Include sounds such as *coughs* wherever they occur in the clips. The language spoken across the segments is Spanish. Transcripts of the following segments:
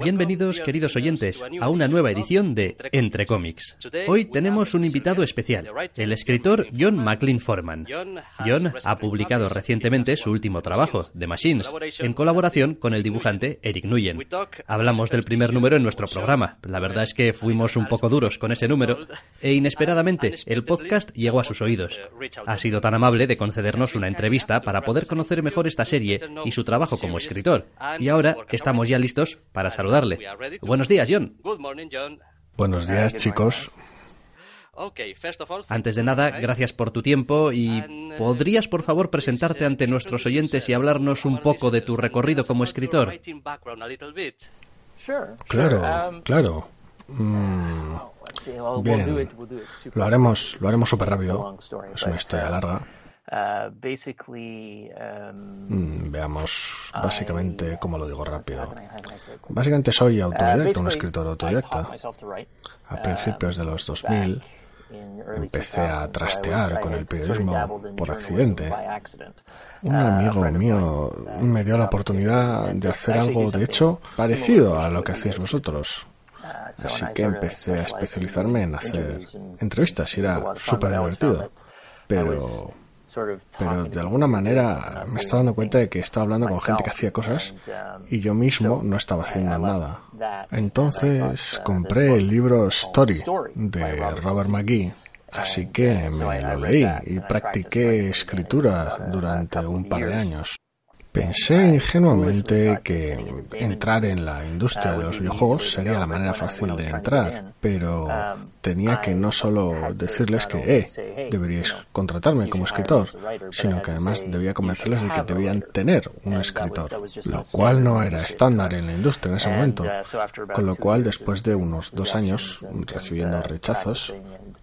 Bienvenidos, queridos oyentes, a una nueva edición de Entre Cómics. Hoy tenemos un invitado especial, el escritor John McLean Forman. John ha publicado recientemente su último trabajo, The Machines, en colaboración con el dibujante Eric Nguyen. Hablamos del primer número en nuestro programa. La verdad es que fuimos un poco duros con ese número e inesperadamente el podcast llegó a sus oídos. Ha sido tan amable de concedernos una entrevista para poder conocer mejor esta serie y su trabajo como escritor. Y ahora estamos ya listos para saludar saludarle. Buenos días, John. Buenos días, chicos. Antes de nada, gracias por tu tiempo y ¿podrías por favor presentarte ante nuestros oyentes y hablarnos un poco de tu recorrido como escritor? Claro, claro. Mm, bien, lo haremos, lo haremos súper rápido. Es una historia larga. Uh, basically, um, mm, veamos básicamente cómo lo digo rápido. Básicamente soy uh, autodidacta, un escritor autodidacta. A uh, principios de los 2000 empecé a trastear con el periodismo por accidente. Un amigo mío me dio la oportunidad de hacer algo, de hecho, parecido a lo que hacéis vosotros. Así que empecé a especializarme en hacer entrevistas y era súper divertido. Pero pero de alguna manera me estaba dando cuenta de que estaba hablando con gente que hacía cosas y yo mismo no estaba haciendo nada. Entonces compré el libro Story de Robert McGee. Así que me lo leí y practiqué escritura durante un par de años. Pensé ingenuamente que entrar en la industria de los videojuegos sería la manera fácil de entrar, pero tenía que no solo decirles que, eh, deberíais contratarme como escritor, sino que además debía convencerles de que debían tener un escritor, lo cual no era estándar en la industria en ese momento, con lo cual después de unos dos años recibiendo rechazos,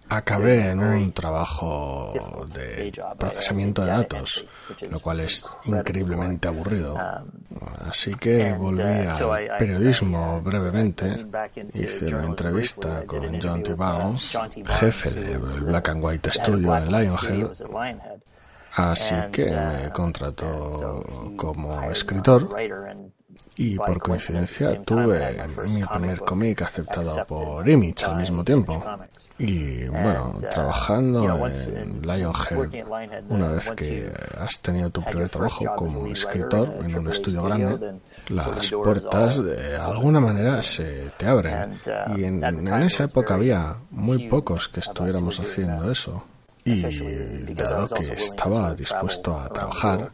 acabé en un trabajo de procesamiento de datos, lo cual es increíblemente aburrido. Así que volví al periodismo brevemente, hice una entrevista con John T. jefe del Black and White Studio en Lionhead. Así que me contrató como escritor y por coincidencia tuve mi primer cómic aceptado por Image al mismo tiempo. Y bueno, trabajando en Lionhead, una vez que has tenido tu primer trabajo como escritor en un estudio grande, las puertas de alguna manera se te abren. Y en, en esa época había muy pocos que estuviéramos haciendo eso. Y dado que estaba dispuesto a trabajar,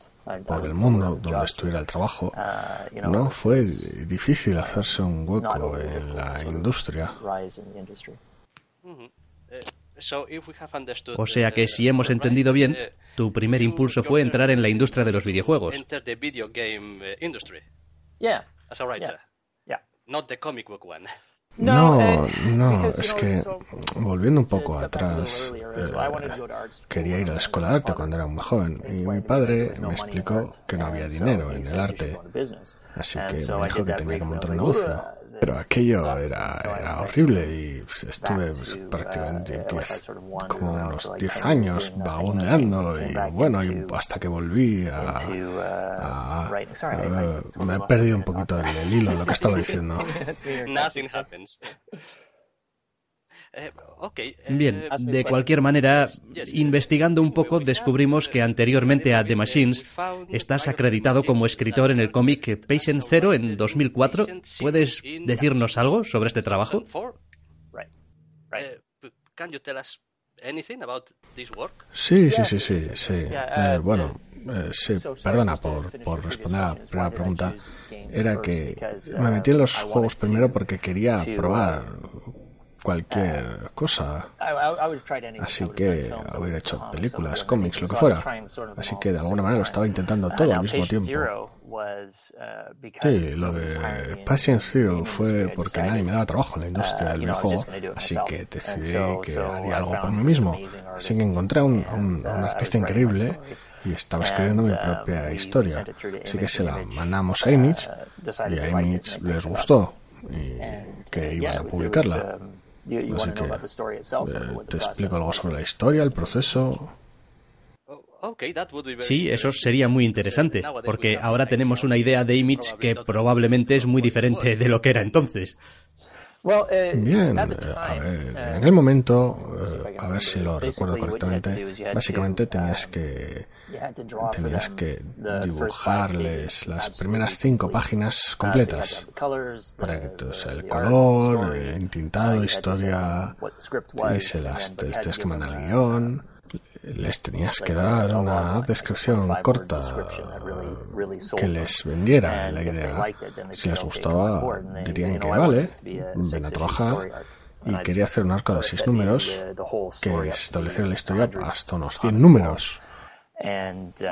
por el mundo donde estuviera el trabajo, no fue difícil hacerse un hueco en la industria. O sea que si hemos entendido bien, tu primer impulso fue entrar en la industria de los videojuegos. No, no, es que volviendo un poco atrás, eh, quería ir a la escuela de arte cuando era muy joven. y mi padre me explicó que no había dinero en el arte, así que me dijo que tenía que montar un negocio. Pero aquello era, era horrible. y pues, estuve pues, prácticamente como unos 10 años vagabundeando y bueno, hasta que volví a, me he perdido un poquito el, el hilo de lo que *laughs* estaba diciendo. *laughs* *laughs* Eh, eh, Bien, de cualquier manera, investigando un poco, descubrimos que anteriormente a The Machines estás acreditado como escritor en el cómic Patient Zero en 2004. ¿Puedes decirnos algo sobre este trabajo? Sí, sí, sí, sí. sí. Eh, bueno, sí, perdona por, por responder a la primera pregunta. Era que me metí en los juegos primero porque quería probar cualquier cosa. Así que haber hecho películas, cómics, lo que fuera. Así que de alguna manera lo estaba intentando todo al mismo tiempo. Sí, lo de Passion Zero fue porque nadie me daba trabajo en la industria del videojuego, así que decidí que haría algo por mí mismo. Así que encontré a un, un, artista increíble y estaba escribiendo mi propia historia. Así que se la mandamos a Image y a Image les gustó y que iban a publicarla. Así que eh, te explico algo sobre la historia, el proceso. Sí, eso sería muy interesante, porque ahora tenemos una idea de Image que probablemente es muy diferente de lo que era entonces. Bien, eh, a ver, en aquel momento, eh, a ver si lo recuerdo correctamente, básicamente tenías que tenías que dibujarles las primeras cinco páginas completas para que el color, el intintado, historia, y se las tenías que mandar el guion les tenías que dar una descripción corta que les vendiera la idea. Si les gustaba, dirían que vale, ven a trabajar. Y quería hacer un arco de seis números que estableciera la historia hasta unos 100 números.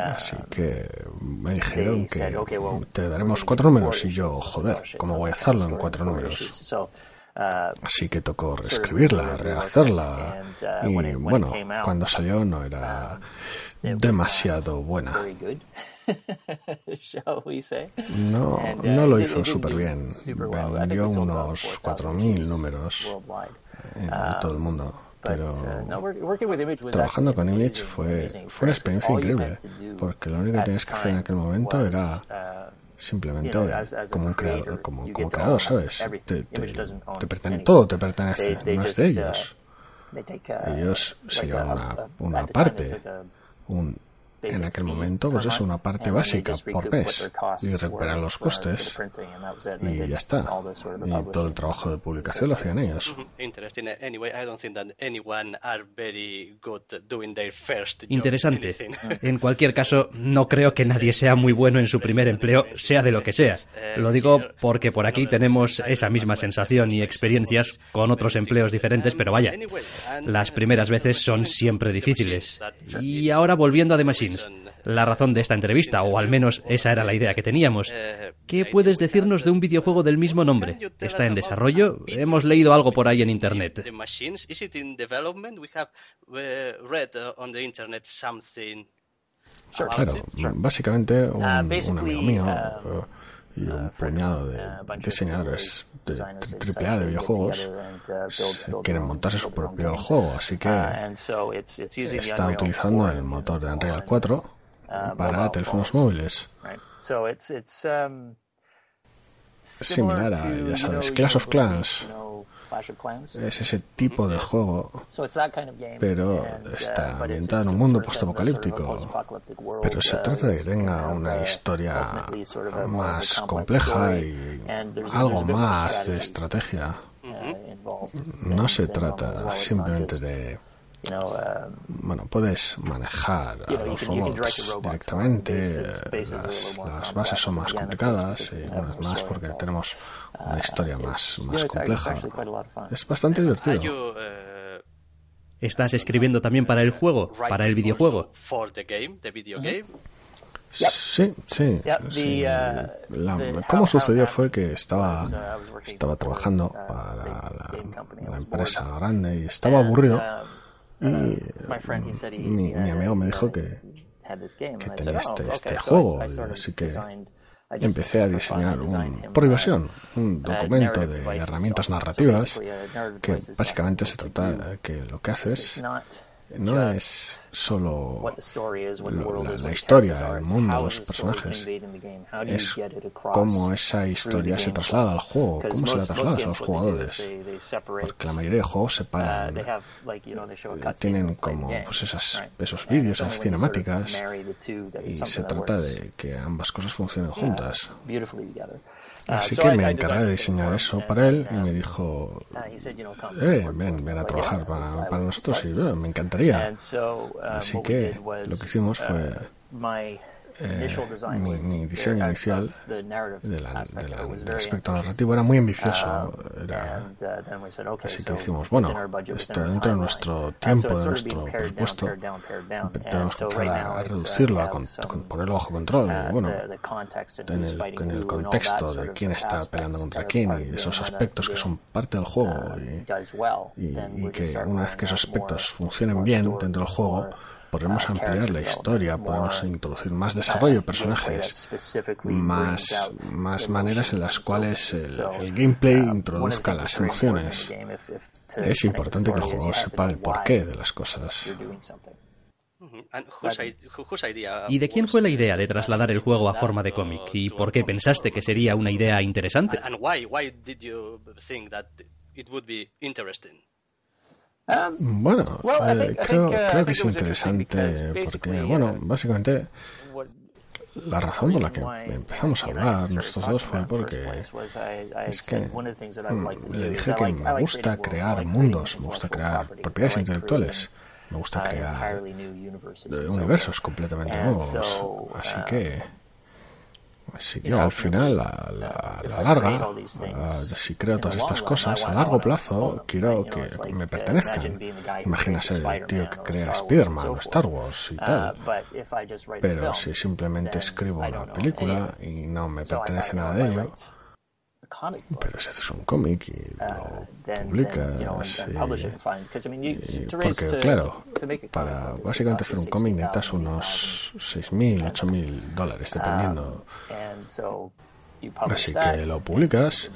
Así que me dijeron que te daremos cuatro números y yo, joder, ¿cómo voy a hacerlo en cuatro números? Así que tocó reescribirla, rehacerla. Y bueno, cuando salió no era demasiado buena. *laughs* No, no lo hizo súper bien. Vendió unos 4.000 números en todo el mundo. Pero trabajando con Image fue, fue una experiencia increíble, porque lo único que tenías que hacer en aquel momento era simplemente como un creador, como, como creador, ¿sabes? Te, te, todo te pertenece, no es de ellos. Ellos se llevan una, una parte, un en aquel momento, pues es una parte básica por mes y recuperar los costes y ya está. Y todo el trabajo de publicación lo hacían ellos. Interesante. *laughs* En cualquier caso, no creo que nadie sea muy bueno en su primer empleo, sea de lo que sea. Lo digo porque por aquí tenemos esa misma sensación y experiencias con otros empleos diferentes, pero vaya, las primeras veces son siempre difíciles. Y ahora volviendo a The Machine la razón de esta entrevista, o al menos esa era la idea que teníamos. ¿Qué puedes decirnos de un videojuego del mismo nombre? ¿Está en desarrollo? Hemos leído algo por ahí en Internet. Claro, básicamente un, un amigo mío y un puñado de diseñadores de AAA de videojuegos quieren montarse su propio juego, así que está utilizando el motor de Unreal 4 para teléfonos móviles. Similar a, ya sabes, Clash of Clans es ese tipo de juego, pero está uh, ambientado en un mundo postapocalíptico. Pero se trata de que tenga una uh, historia más compleja y algo más de estrategia. Uh, no se trata simplemente de Um, bueno, puedes manejar a los robots directamente, las, bases son más complicadas y más porque tenemos una uh, historia más, más compleja. Es bastante divertido. Uh, ¿Estás escribiendo también para el juego, para el videojuego? Sí, sí. Uh, ¿Cómo sucedió fue que estaba, estaba trabajando para la, empresa grande y estaba aburrido y mi, mi amigo me dijo que, que tenía este, oh, este juego, así que empecé a diseñar un, por diversión, un uh, documento de herramientas narrativas que básicamente se trata que lo que haces no es solo la, historia, el mundo, los personajes, es cómo esa historia se traslada al juego, cómo se la traslada a los jugadores. Porque la mayoría de juegos separan, uh, tienen como pues esas, esos vídeos, esas cinemáticas, y se trata de que ambas cosas funcionen juntas. Así que me encargué de diseñar eso para él y me dijo, eh, ven, ven a trabajar para, para nosotros y me encantaría. Así que lo que hicimos fue eh, mi, mi, diseño inicial de la, de del aspecto narrativo era muy ambicioso. Era, así que dijimos, bueno, esto dentro de nuestro tiempo, de nuestro presupuesto, tenemos que empezar a, reducirlo, a, con, ponerlo bajo control. bueno, en el, en el contexto de quién está peleando contra quién y esos aspectos que son parte del juego y, y, y que una vez que esos aspectos funcionen bien dentro del juego, podemos ampliar la historia, podemos introducir más desarrollo de personajes, más, más maneras en las cuales el, gameplay introduzca las emociones. Es importante que el jugador sepa el porqué de las cosas. ¿Y de quién fue la idea de trasladar el juego a forma de cómic? ¿Y por qué pensaste que sería una idea interesante? Um, bueno, eh, creo, uh, creo que es interesante porque, bueno, uh, básicamente la razón por la que empezamos a hablar nosotros dos fue porque es que mm, le dije que me gusta crear mundos, me gusta crear propiedades intelectuales, me gusta crear universos completamente nuevos, así uh, que si yo al final, a la, larga, si creo todas estas cosas, a largo plazo, quiero que me pertenezcan. Imagina ser el tío que crea Spider-Man o Star Wars y tal. Pero si simplemente escribo una película y no me pertenece nada de ello, pero si haces un cómic y uh, lo publicas, y, porque claro, para básicamente hacer un cómic necesitas unos 6.000, 8.000 dólares, um, dependiendo. Así que lo publicas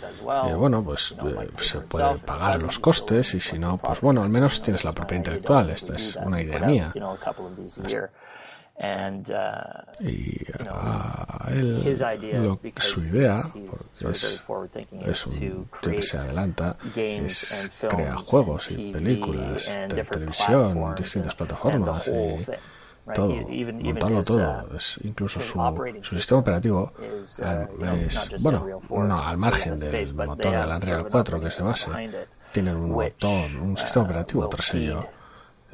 y bueno, pues eh, se puede pagar los costes y si no, pues bueno, al menos tienes la propiedad intelectual. Esta es una idea mía. Uh, y a él, su idea es, es un tío que se adelanta, es crear juegos y películas de televisión, distintas plataformas y todo, montarlo todo, es incluso su, su sistema operativo uh, es, bueno, no, al margen del motor del Unreal 4 que es de base, tienen un motor, un sistema operativo tras ello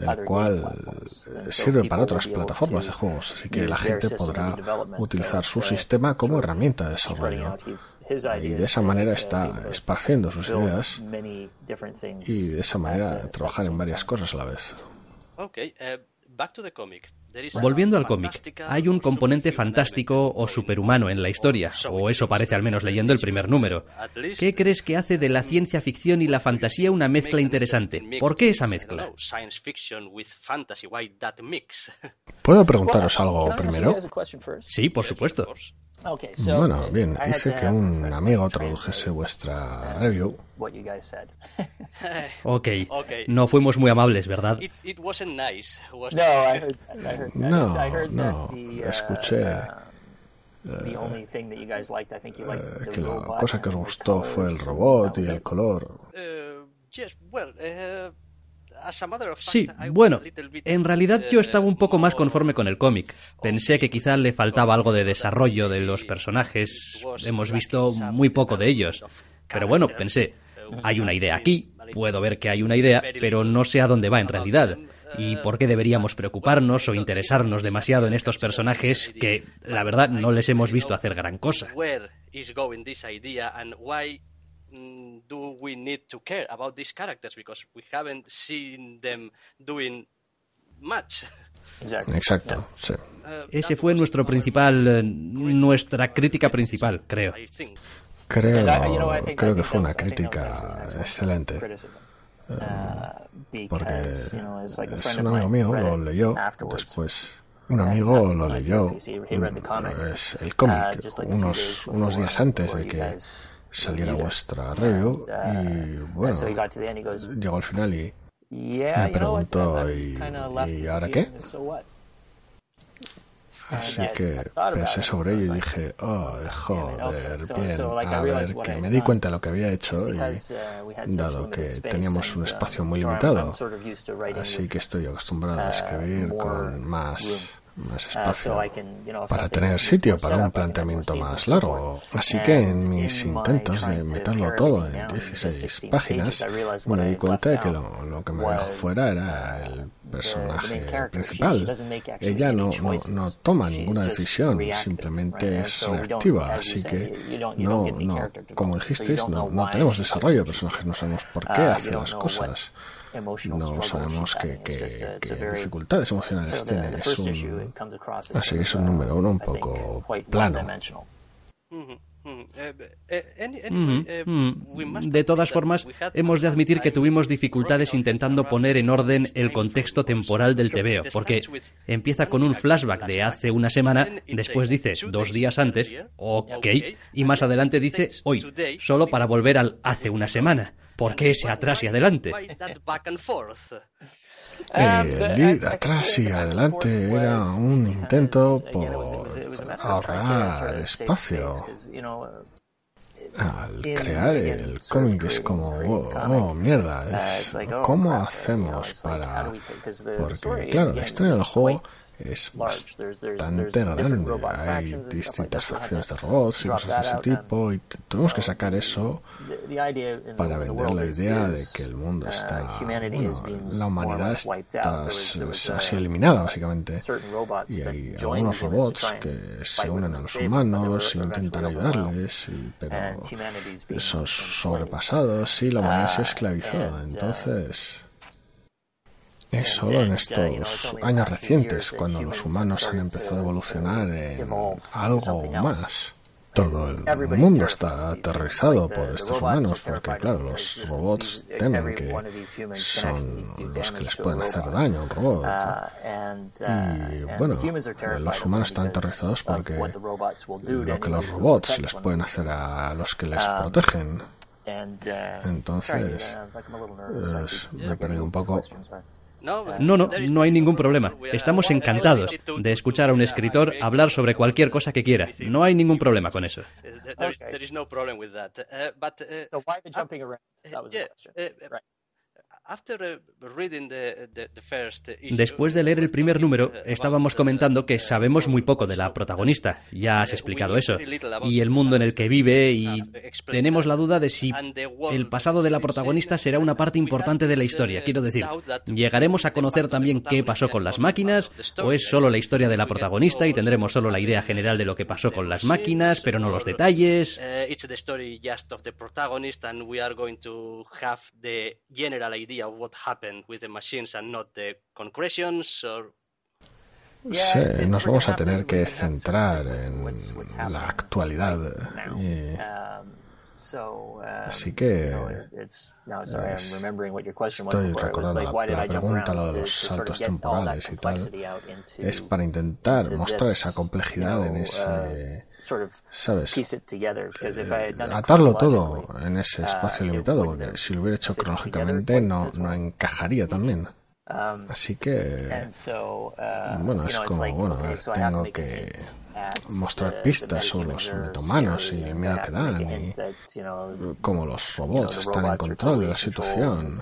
el cual sirve para otras plataformas de juegos, así que la gente podrá utilizar su sistema como herramienta de desarrollo. Y de esa manera está esparciendo sus ideas y de esa manera trabajar en varias cosas a la vez. Eh, Volviendo al cómic, hay un componente fantástico o superhumano en la historia, o eso parece al menos leyendo el primer número. ¿Qué crees que hace de la ciencia ficción y la fantasía una mezcla interesante? ¿Por qué esa mezcla? ¿Puedo preguntaros algo primero? Sí, por supuesto. Bueno, bien, hice que un amigo tradujese vuestra review. *laughs* ok, no fuimos muy amables, ¿verdad? No, no, escuché que la cosa que os gustó fue el robot y el color. Sí, bueno, en realidad yo estaba un poco más conforme con el cómic. Pensé que quizá le faltaba algo de desarrollo de los personajes. Hemos visto muy poco de ellos. Pero bueno, pensé, hay una idea aquí, puedo ver que hay una idea, pero no sé a dónde va en realidad. ¿Y por qué deberíamos preocuparnos o interesarnos demasiado en estos personajes que, la verdad, no les hemos visto hacer gran cosa? Mm, do we need to care about these characters because we haven't seen them doing much. Exacto, sí. Uh, Ese fue nuestro principal, eh, nuestra crítica principal, creo. Creo, creo que fue una crítica excelente. Uh, uh, porque es un amigo mío, lo leyó después. Un amigo lo llegó es el cómic, unos, unos días antes de que saliera vuestra review y bueno, llegó al final y me preguntó ¿y, ¿y ahora qué? Así que pensé sobre ello y dije, oh, joder, bien, a ver, que me di cuenta de lo que había hecho y dado que teníamos un espacio muy limitado, así que estoy acostumbrado a escribir con más más uh, espacio para tener sitio para un planteamiento más largo. Así que en mis intentos de meterlo todo en 16 páginas, me di cuenta de que lo, lo que me dejó fuera era el personaje principal. Ella no, no, no toma ninguna decisión, simplemente es reactiva, así que no, no, como dijisteis, no, no tenemos desarrollo de personajes, no sabemos por qué hace las cosas no sabemos qué, qué, qué dificultades emocionales tiene. Es un, así es un número uno un poco plano. De todas formas, hemos de admitir que tuvimos dificultades intentando poner en orden el contexto temporal del TVO, porque empieza con un flashback de hace una semana, después dice dos días antes, ok, y más adelante dice hoy, solo para volver al hace una semana. ¿Por qué ese atrás y adelante? El ir atrás y adelante era un intento por ahorrar espacio. Al crear el cómic es como, oh, oh mierda, ¿cómo hacemos para...? Porque, claro, la historia del juego es bastante grande. Hay distintas facciones de robots y cosas de ese tipo, y tenemos que sacar eso para vender la idea de que el mundo uh, está. la humanidad está, ha sido eliminada, básicamente. Y hay algunos robots que se unen a los humanos y intentan ayudarles, pero son sobrepasados y la humanidad se uh, esclavizó. Uh, Entonces. Es solo en estos años recientes cuando los humanos han empezado a evolucionar en algo más. Todo el mundo está aterrorizado por estos humanos porque, claro, los robots temen que son los que les pueden hacer daño a un robot. Y bueno, los humanos están aterrorizados porque lo que los robots les pueden hacer a los que les protegen. Entonces, me he perdido un poco. No, no, no hay ningún problema. Estamos encantados de escuchar a un escritor hablar sobre cualquier cosa que quiera. No hay ningún problema con eso. Después de leer el primer número, estábamos comentando que sabemos muy poco de la protagonista. Ya has explicado eso. Y el mundo en el que vive y tenemos la duda de si el pasado de la protagonista será una parte importante de la historia. Quiero decir, ¿llegaremos a conocer también qué pasó con las máquinas? ¿O es solo la historia de la protagonista y tendremos solo la idea general de lo que pasó con las máquinas, pero no los detalles? Of what happened with the machines and not the concretions or Sí, nos vamos a tener que centrar en la actualidad. Y, así que estoy recordando la, la pregunta, lo de los saltos temporales y tal, es para intentar mostrar esa complejidad en ese ¿sabes? Eh, atarlo todo en ese uh, espacio limitado, porque si lo hubiera hecho cronológicamente no, no encajaría también. Um, Así que, uh, bueno, es como, bueno, tengo que mostrar pistas sobre los metomanos y miedo que dan y cómo los robots están en control de la situación,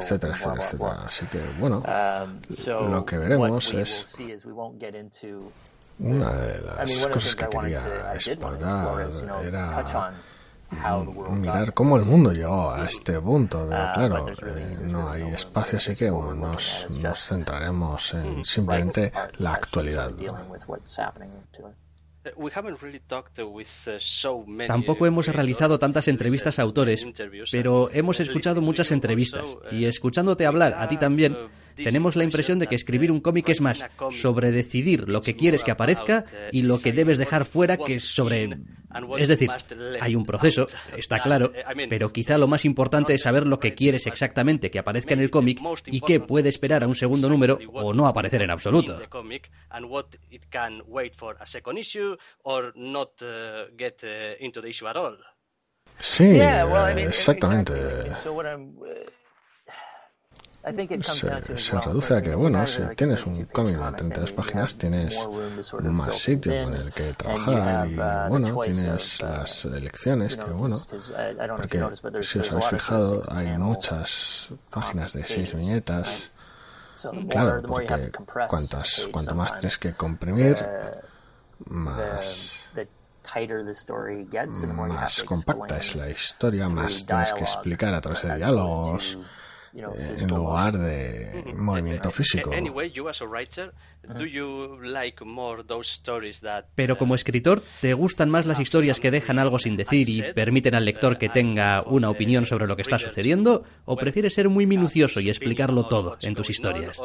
etcétera, etcétera, etcétera. Así que, bueno, lo que veremos es una de las cosas que quería explorar era mirar cómo el mundo llegó a este punto, pero uh, claro, eh, no hay espacio, así que nos, nos centraremos en simplemente la actualidad. Tampoco hemos realizado tantas entrevistas a autores, pero hemos escuchado muchas entrevistas y escuchándote hablar a ti también, tenemos la impresión de que escribir un cómic es más sobre decidir lo que quieres que aparezca y lo que debes dejar fuera que sobre... Es decir, hay un proceso, está claro, pero quizá lo más importante es saber lo que quieres exactamente que aparezca en el cómic y qué puede esperar a un segundo número o no aparecer en absoluto. Sí, exactamente se, reduce a que, bueno, si tienes un cómic de 32 páginas, tienes más sitio en el que trabajar y, uh, bueno, tienes las elecciones, que, bueno, porque si os habéis fijado, hay muchas páginas de seis viñetas. Claro, porque cuantas, cuanto más tienes que comprimir, más más compacta es la historia, más tienes que explicar a través de diálogos, en lugar de *laughs* movimiento físico. Pero como escritor, ¿te gustan más las historias que dejan algo sin decir y permiten al lector que tenga una opinión sobre lo que está sucediendo? ¿O prefieres ser muy minucioso y explicarlo todo en tus historias?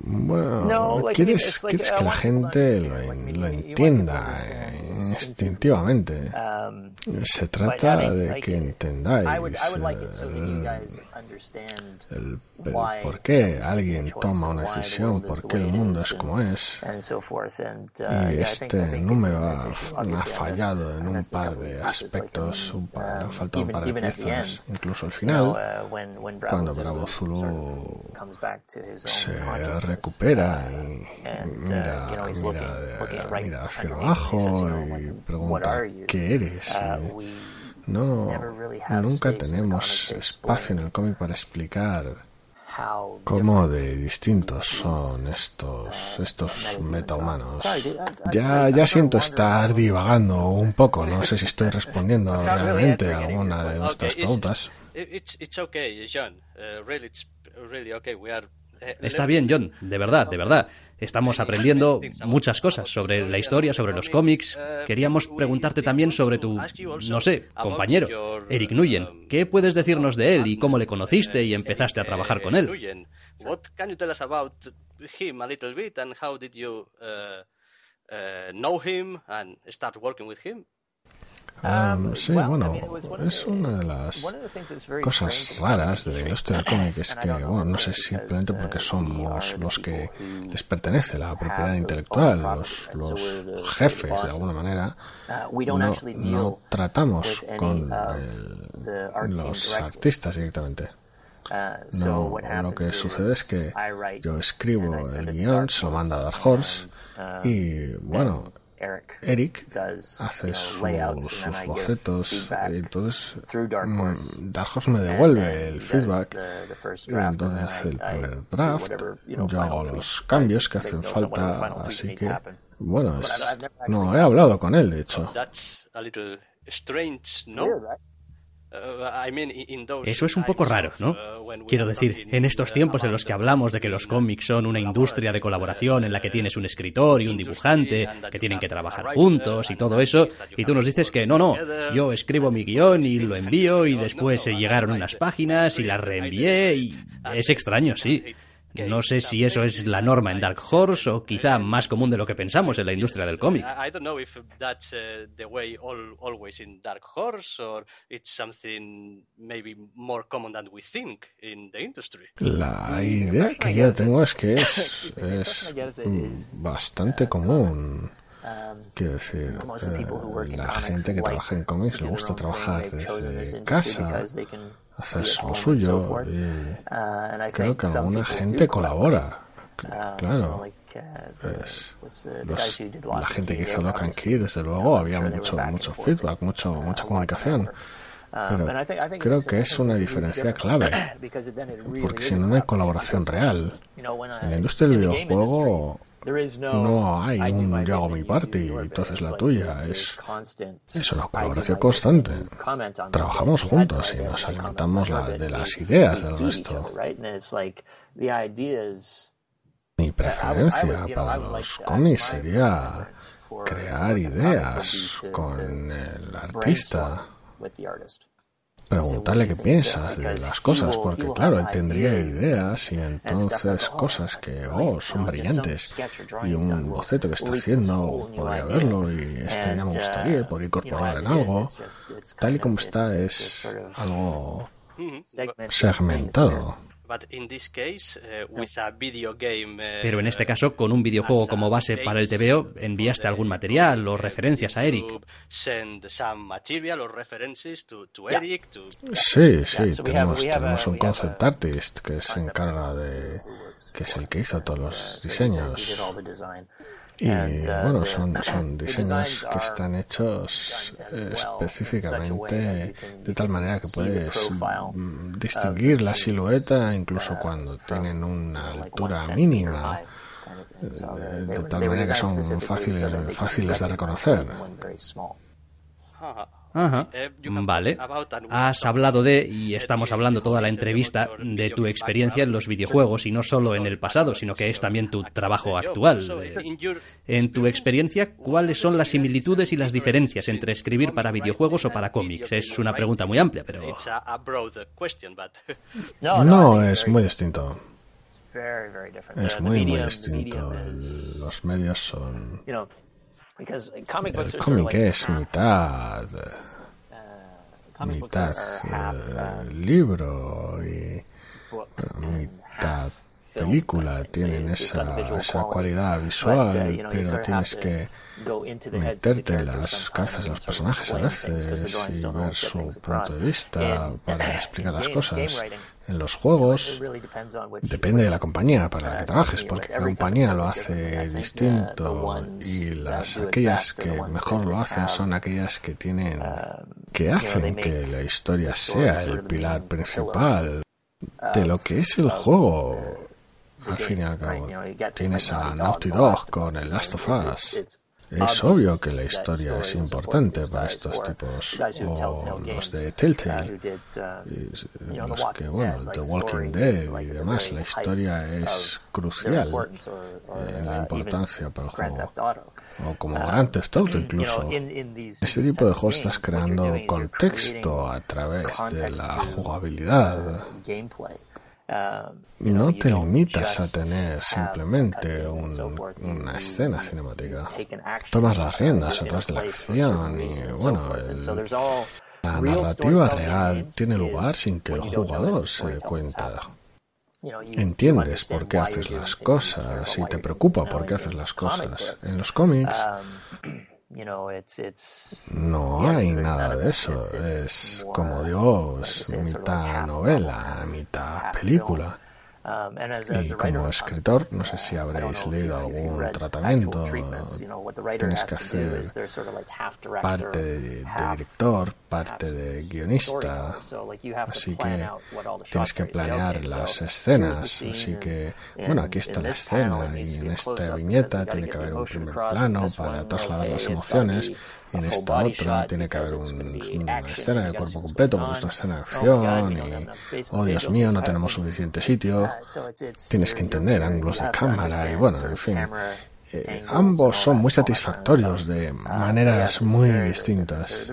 Bueno, quieres, quieres que la gente lo, lo entienda instintivamente. Se trata de que entendáis el, por qué alguien toma una decisión, por qué el mundo es como es. Uh, y este número ha, fallado en un par de aspectos, un par, ha faltado un par de piezas, incluso al final, uh, cuando Bravo Zulu se recupera y uh, mira, mira, mira hacia abajo y pregunta, ¿qué eres? No, nunca tenemos espacio en el cómic para explicar cómo de distintos son estos estos metahumanos. Ya ya siento estar divagando un poco, no sé si estoy respondiendo *laughs* realmente a alguna de nuestras preguntas. Está bien, John, de verdad, de verdad. Estamos aprendiendo muchas cosas sobre la historia, sobre los cómics. Queríamos preguntarte también sobre tu, no sé, compañero, Eric Nguyen. ¿Qué puedes decirnos de él y cómo le conociste y empezaste a trabajar con él? Um, sí, bueno, es una de las cosas raras de la industria del cómic, es que, bueno, no sé, simplemente porque somos los que les pertenece la propiedad intelectual, los, los jefes, de alguna manera, no, no tratamos con los artistas directamente. No, lo que sucede es que yo escribo el guion, se lo manda a Dark Horse y, bueno, Eric hace sus, bocetos y entonces mm, Dark Horse me devuelve el feedback. y entonces hace el primer draft. yo hago los cambios que hacen falta así que bueno no he hablado con él de hecho eso es un poco raro, ¿no? Uh, Quiero decir, en estos uh, tiempos en los que hablamos de que los cómics son una industria de colaboración en la que tienes un escritor y un dibujante, que tienen que trabajar juntos y todo eso, y tú nos dices que no, no, yo escribo mi guion y lo envío y después se llegaron unas páginas y las reenvié y es extraño, sí. No sé si eso es la norma en Dark Horse o quizá más común de lo que pensamos en la industria del cómic. La idea que yo tengo es que *laughs* es, es bastante común. Quiero decir, eh, la gente que trabaja en cómics le gusta trabajar desde casa hacer lo suyo y uh, creo que alguna gente colabora. Um, claro. Uh, la gente que hizo Lock and Key, desde luego, había mucho, mucho feedback, mucho, mucha comunicación. Pero creo que es una diferencia clave, *coughs* porque si no, no hay colaboración real. En la industria del videojuego no hay un yo hago mi parte y entonces la tuya. Es, es una colaboración constante. Trabajamos juntos y nos alimentamos de las ideas del resto. Mi preferencia para los cómics sería crear ideas con el artista preguntarle qué piensas de las cosas, porque claro, él tendría ideas y entonces cosas que, oh, son brillantes. Y un boceto que está haciendo, podría verlo y este ya me gustaría, podría incorporar en algo. Tal y como está, es algo segmentado. Pero en este caso, con un videojuego como base para el TVO, enviaste algún material o referencias a Eric. Sí, sí, tenemos, tenemos un concept artist que se encarga de que es el que hizo todos los diseños. Y uh, bueno, son, *coughs* son diseños que están hechos específicamente de tal manera que puedes mm, distinguir la silueta incluso uh, cuando tienen una altura mínima de, tal manera que son fáciles, fáciles de reconocer. Ajá. Vale. Has hablado de, y estamos hablando toda la entrevista, de tu experiencia en los videojuegos y no solo en el pasado, sino que es también tu trabajo actual. En tu experiencia, ¿cuáles son las similitudes y las diferencias entre escribir para videojuegos o para cómics? Es una pregunta muy amplia, pero... *laughs* No, es muy distinto. Es muy, muy distinto. Los medios son... El cómic es mitad, uh, mitad uh, libro y mitad película. Tienen esa, esa cualidad uh, visual, pero tienes que meterte en las cabezas de los personajes a veces y ver su punto de vista para explicar *laughs* las cosas en los juegos depende de la compañía para la que trabajes, porque cada compañía lo hace distinto y las aquellas que mejor lo hacen son aquellas que tienen que hacen que la historia sea el pilar principal de lo que es el juego. Al fin y al cabo, tienes a Naughty Dog con el Last of Us es obvio que la historia es importante para estos tipos, o los de Telltale, los que, bueno, The Walking Dead y demás, la historia es crucial en la importancia para el juego. O como Grand Theft Auto incluso. Este tipo de juegos estás creando contexto a través de la jugabilidad. No te limitas a tener simplemente una escena cinemática. Tomas las riendas atrás de la acción y, bueno, la narrativa real tiene lugar sin que el jugador se dé cuenta. Entiendes por qué haces las cosas y te preocupa por qué haces las cosas. En los cómics *clears throat* no hay nada de eso. Es, como digo, es mitad novela, mitad película. Um, y como escritor, no sé si habréis leído algún tratamiento, tienes que hacer parte de, director, parte de guionista, así que tienes que planear las escenas, así que, bueno, aquí está la escena y en esta viñeta tiene que haber un primer plano para trasladar las emociones en esta otra tiene que haber una escena de cuerpo completo porque es una escena de acción y, oh Dios mío, no tenemos suficiente sitio. Tienes que entender ángulos de cámara y bueno, en fin. Eh, ambos son muy satisfactorios de maneras muy distintas.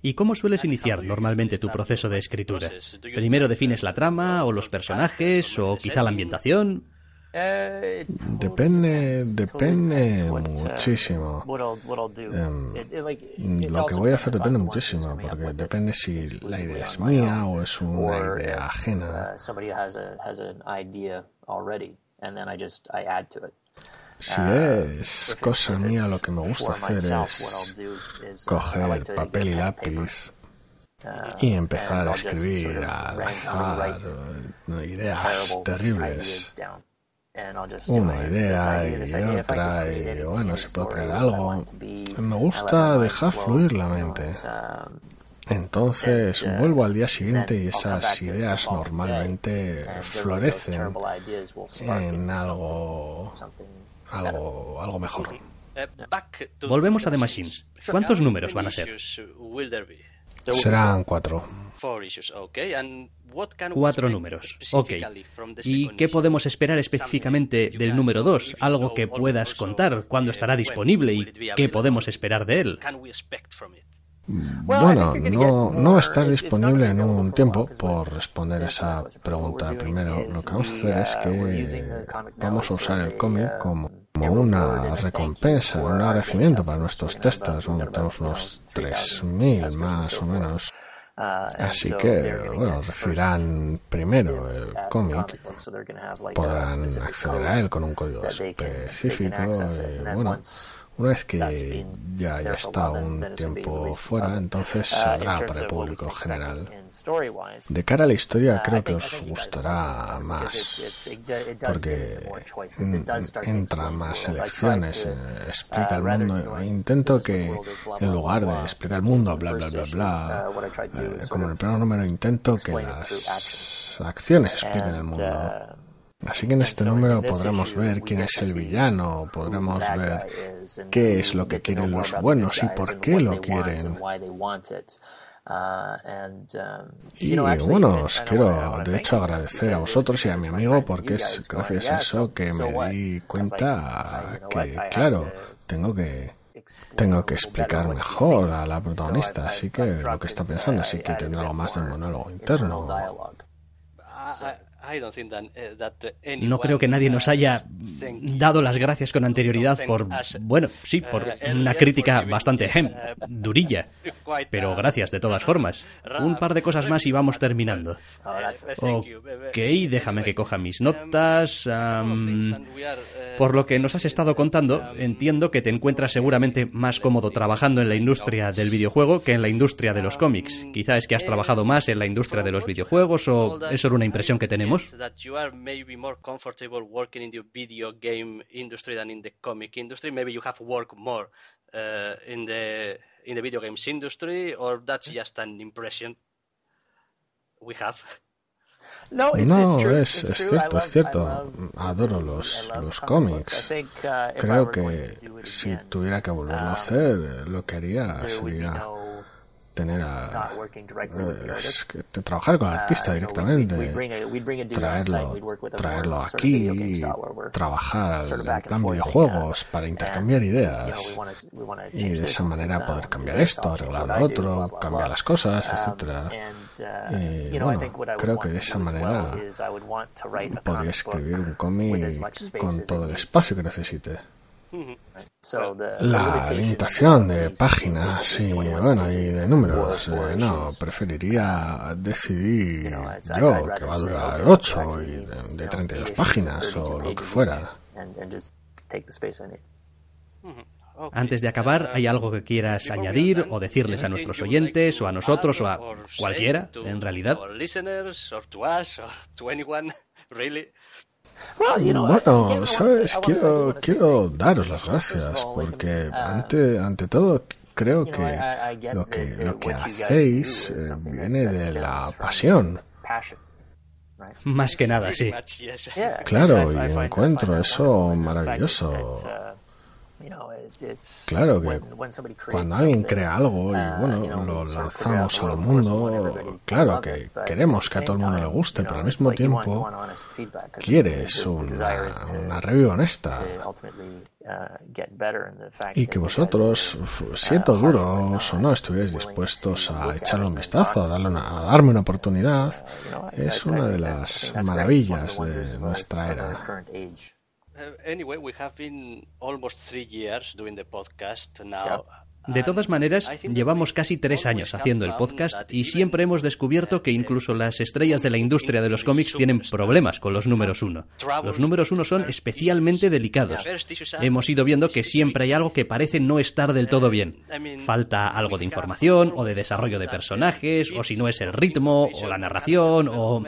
¿Y cómo sueles iniciar normalmente tu proceso de escritura? ¿Primero defines la trama o los personajes o quizá la ambientación? Eh, depende, depende muchísimo. Lo que voy a hacer depende muchísimo, porque depende si la idea es mía o es una idea ajena. Si es cosa mía, lo que me gusta hacer es coger papel y lápiz uh, y empezar a escribir al azar ideas terribles una idea y otra y bueno, se puede crear algo. Me gusta dejar fluir la mente. Entonces vuelvo al día siguiente y esas ideas normalmente florecen en algo, algo, algo mejor. Volvemos a The Machines. ¿Cuántos números van a ser? Serán cuatro. Cuatro números. Ok. ¿Y qué podemos esperar específicamente del número 2? Algo que puedas contar, cuándo estará disponible y qué podemos esperar de él. Bueno, no, no va a estar disponible en un tiempo por responder esa pregunta primero. Lo que vamos a hacer es que vamos a usar el cómic como una recompensa, un agradecimiento para nuestros testas. tenemos unos 3.000 más o menos. Uh, Así que, bueno, recibirán primero el cómic, podrán acceder a él con un código específico y, bueno, una vez que ya haya estado un tiempo fuera, entonces uh, saldrá para el público general. De cara a la historia uh, creo que os gustará más porque entra más elecciones, eh, explica el mundo. Intento que en lugar de explicar el mundo, bla, bla, bla, bla, uh, eh, como en el primer número intento que las acciones expliquen el mundo Así que en este número podremos ver quién es el villano, podremos ver qué es lo que quieren los buenos y por qué lo quieren. Y bueno, os quiero de hecho agradecer a vosotros y a mi amigo porque es gracias a eso que me di cuenta que, claro, tengo que tengo que explicar mejor a la protagonista, así que lo que está pensando, así que tendrá algo más de monólogo interno. Eh, no creo que nadie nos haya dado las gracias con anterioridad por, bueno, sí, por uh, una crítica bastante uh, durilla. *laughs* Pero uh, gracias de todas formas. Un par de cosas más y vamos terminando. Ok, déjame que coja mis notas. por lo que nos has estado contando, entiendo que te encuentras seguramente más cómodo trabajando en la industria del videojuego que en la industria de los cómics. Quizá es que has trabajado más en la industria de los videojuegos o es solo una impresión que tenemos that you are maybe more comfortable working in the video game industry than in the comic industry. Maybe you have worked more uh, in the in the video games industry, or that's just an impression we have. No, es, es cierto, es cierto. Adoro los, los cómics. Uh, Creo que si tuviera que volverlo a um, hacer, lo que haría sería tener a eh, trabajar con el uh, artista directamente, traerlo, traerlo aquí, trabajar en plan videojuegos para intercambiar ideas. y de esa manera poder cambiar esto, arreglar lo otro, cambiar las cosas, um, etcétera. Uh, y bueno, creo que de esa manera podría escribir un cómic con todo el espacio que necesite. La limitación de páginas, sí, bueno, y de números, eh, no, preferiría decidir yo que va a durar 8 y de, 32 páginas o lo que fuera. Antes de acabar, ¿hay algo que quieras añadir o decirles a nuestros oyentes o a nosotros o a cualquiera, en realidad? *laughs* Bueno, sabes, quiero, quiero daros las gracias porque ante, ante todo creo que lo que, lo que hacéis eh, viene de la pasión. Más que nada, sí. Claro, y encuentro eso maravilloso. Claro que cuando alguien crea algo y uh, bueno, lo lanzamos al mundo, claro que queremos que a todo el mundo le guste, pero al mismo tiempo quieres una, una review honesta. uh, y que vosotros, uh, siendo duros o no, estuvierais dispuestos a echarle un vistazo, a, darle a darme una oportunidad, es una de las maravillas de nuestra era. Uh, anyway, we have been almost three years doing the podcast now. De todas maneras, llevamos casi tres años haciendo el podcast y siempre hemos descubierto que incluso las estrellas de la industria de los cómics tienen problemas con los números uno. Los números uno son especialmente delicados. Hemos ido viendo que siempre hay algo que parece no estar del todo bien. Falta algo de información o de desarrollo de personajes, o si no es el ritmo o la narración, o...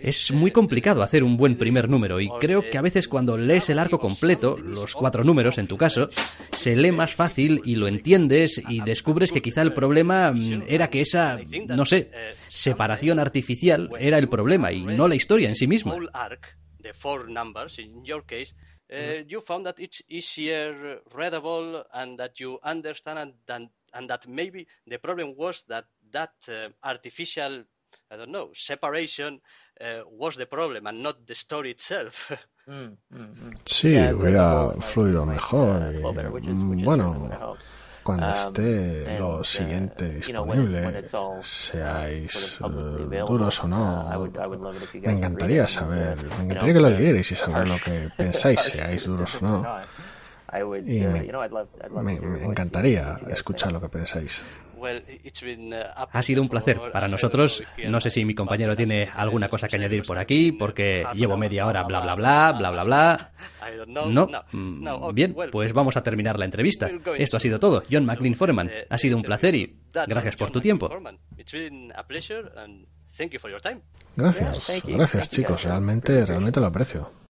Es muy complicado hacer un buen primer número y creo que a veces cuando lees el arco completo, los cuatro números en tu caso, se lee más fácil y lo entiendes entiendes y descubres que quizá el problema mm, era que esa, no sé, separación artificial era el problema y no la historia en sí misma. Uh, you found that it's easier readable and that you understand and, and that maybe the problem was that that uh, artificial I don't know, separation uh, was the problem and not the story itself. *laughs* Mm, mm, mm. Sí, hubiera fluido mejor. Y, bueno, cuando ah, esté lo siguiente disponible, seáis eh, duros o no, me encantaría saber, me encantaría que lo leyerais y saber lo que pensáis, seáis duros o no. Y me, me encantaría escuchar lo que pensáis. Uh, ha sido un placer para nosotros. No sé si mi compañero tiene alguna cosa que añadir por aquí, porque llevo media hora bla bla bla, bla bla bla. No. Bien, pues vamos a terminar la entrevista. Esto ha sido todo. John McLean Foreman, ha sido un placer y gracias por tu tiempo. Gracias, gracias chicos, realmente, realmente lo aprecio.